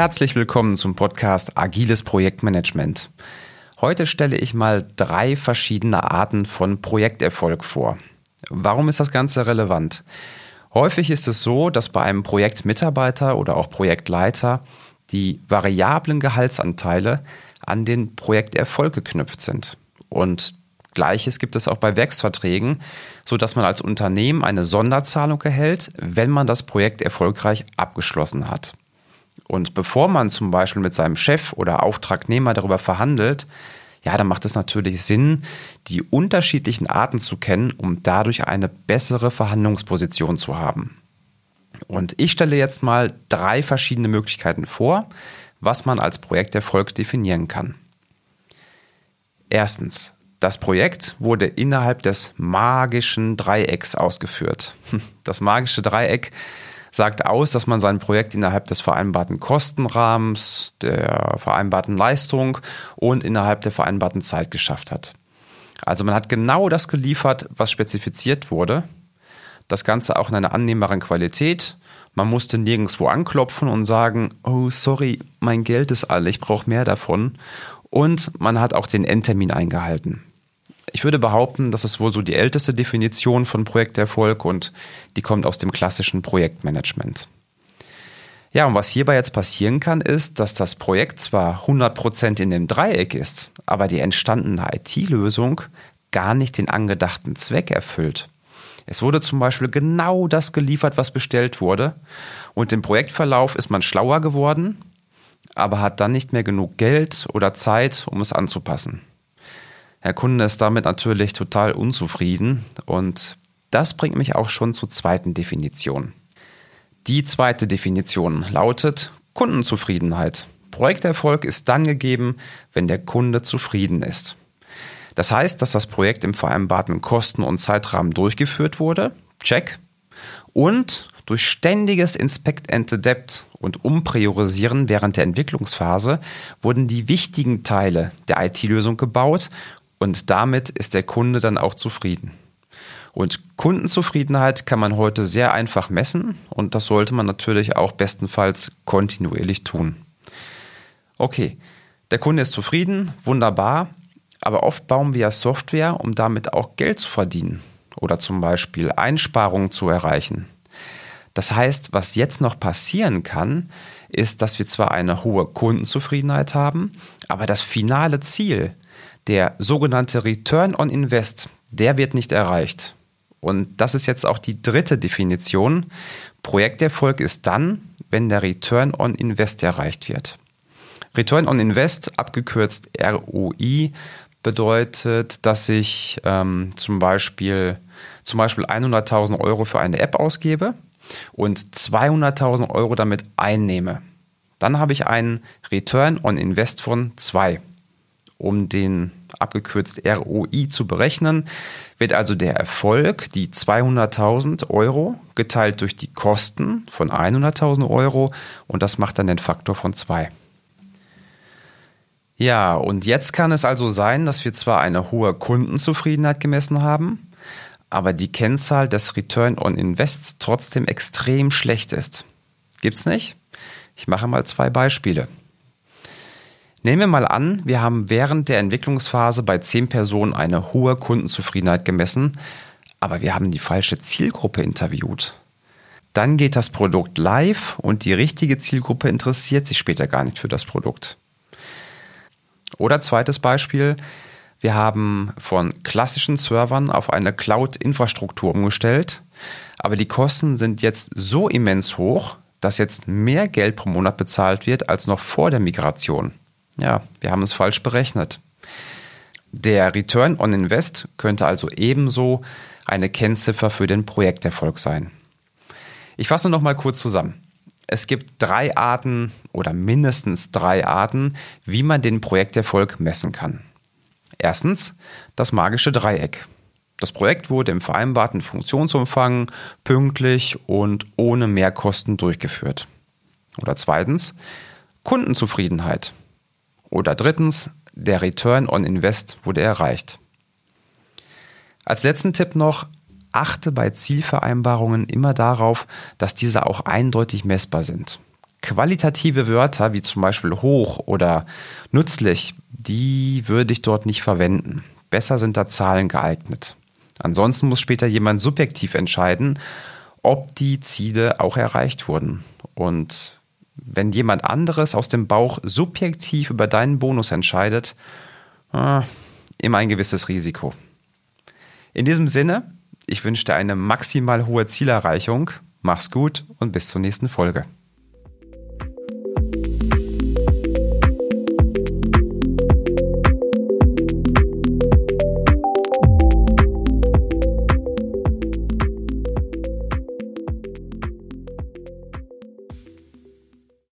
Herzlich willkommen zum Podcast Agiles Projektmanagement. Heute stelle ich mal drei verschiedene Arten von Projekterfolg vor. Warum ist das Ganze relevant? Häufig ist es so, dass bei einem Projektmitarbeiter oder auch Projektleiter die variablen Gehaltsanteile an den Projekterfolg geknüpft sind. Und Gleiches gibt es auch bei Werksverträgen, so dass man als Unternehmen eine Sonderzahlung erhält, wenn man das Projekt erfolgreich abgeschlossen hat. Und bevor man zum Beispiel mit seinem Chef oder Auftragnehmer darüber verhandelt, ja, dann macht es natürlich Sinn, die unterschiedlichen Arten zu kennen, um dadurch eine bessere Verhandlungsposition zu haben. Und ich stelle jetzt mal drei verschiedene Möglichkeiten vor, was man als Projekterfolg definieren kann. Erstens, das Projekt wurde innerhalb des magischen Dreiecks ausgeführt. Das magische Dreieck sagt aus, dass man sein Projekt innerhalb des vereinbarten Kostenrahmens, der vereinbarten Leistung und innerhalb der vereinbarten Zeit geschafft hat. Also man hat genau das geliefert, was spezifiziert wurde. Das Ganze auch in einer annehmbaren Qualität. Man musste nirgendwo anklopfen und sagen, oh sorry, mein Geld ist alle, ich brauche mehr davon. Und man hat auch den Endtermin eingehalten. Ich würde behaupten, das ist wohl so die älteste Definition von Projekterfolg und die kommt aus dem klassischen Projektmanagement. Ja, und was hierbei jetzt passieren kann, ist, dass das Projekt zwar 100% in dem Dreieck ist, aber die entstandene IT-Lösung gar nicht den angedachten Zweck erfüllt. Es wurde zum Beispiel genau das geliefert, was bestellt wurde, und im Projektverlauf ist man schlauer geworden, aber hat dann nicht mehr genug Geld oder Zeit, um es anzupassen. Der Kunde ist damit natürlich total unzufrieden und das bringt mich auch schon zur zweiten Definition. Die zweite Definition lautet Kundenzufriedenheit. Projekterfolg ist dann gegeben, wenn der Kunde zufrieden ist. Das heißt, dass das Projekt im vereinbarten Kosten- und Zeitrahmen durchgeführt wurde. Check. Und durch ständiges Inspect and Adapt und Umpriorisieren während der Entwicklungsphase wurden die wichtigen Teile der IT-Lösung gebaut und damit ist der Kunde dann auch zufrieden. Und Kundenzufriedenheit kann man heute sehr einfach messen und das sollte man natürlich auch bestenfalls kontinuierlich tun. Okay, der Kunde ist zufrieden, wunderbar, aber oft bauen wir ja Software, um damit auch Geld zu verdienen oder zum Beispiel Einsparungen zu erreichen. Das heißt, was jetzt noch passieren kann, ist, dass wir zwar eine hohe Kundenzufriedenheit haben, aber das finale Ziel, der sogenannte Return on Invest, der wird nicht erreicht. Und das ist jetzt auch die dritte Definition. Projekterfolg ist dann, wenn der Return on Invest erreicht wird. Return on Invest, abgekürzt ROI, bedeutet, dass ich ähm, zum Beispiel, zum Beispiel 100.000 Euro für eine App ausgebe und 200.000 Euro damit einnehme. Dann habe ich einen Return on Invest von 2 um den abgekürzt ROI zu berechnen, wird also der Erfolg, die 200.000 Euro, geteilt durch die Kosten von 100.000 Euro und das macht dann den Faktor von 2. Ja, und jetzt kann es also sein, dass wir zwar eine hohe Kundenzufriedenheit gemessen haben, aber die Kennzahl des Return on Invests trotzdem extrem schlecht ist. Gibt's nicht? Ich mache mal zwei Beispiele. Nehmen wir mal an, wir haben während der Entwicklungsphase bei zehn Personen eine hohe Kundenzufriedenheit gemessen, aber wir haben die falsche Zielgruppe interviewt. Dann geht das Produkt live und die richtige Zielgruppe interessiert sich später gar nicht für das Produkt. Oder zweites Beispiel, wir haben von klassischen Servern auf eine Cloud-Infrastruktur umgestellt, aber die Kosten sind jetzt so immens hoch, dass jetzt mehr Geld pro Monat bezahlt wird als noch vor der Migration. Ja, wir haben es falsch berechnet. Der Return on Invest könnte also ebenso eine Kennziffer für den Projekterfolg sein. Ich fasse noch mal kurz zusammen. Es gibt drei Arten oder mindestens drei Arten, wie man den Projekterfolg messen kann. Erstens das magische Dreieck. Das Projekt wurde im vereinbarten Funktionsumfang pünktlich und ohne Mehrkosten durchgeführt. Oder zweitens Kundenzufriedenheit. Oder drittens, der Return on Invest wurde erreicht. Als letzten Tipp noch, achte bei Zielvereinbarungen immer darauf, dass diese auch eindeutig messbar sind. Qualitative Wörter wie zum Beispiel hoch oder nützlich, die würde ich dort nicht verwenden. Besser sind da Zahlen geeignet. Ansonsten muss später jemand subjektiv entscheiden, ob die Ziele auch erreicht wurden. Und wenn jemand anderes aus dem Bauch subjektiv über deinen Bonus entscheidet, äh, immer ein gewisses Risiko. In diesem Sinne, ich wünsche dir eine maximal hohe Zielerreichung. Mach's gut und bis zur nächsten Folge.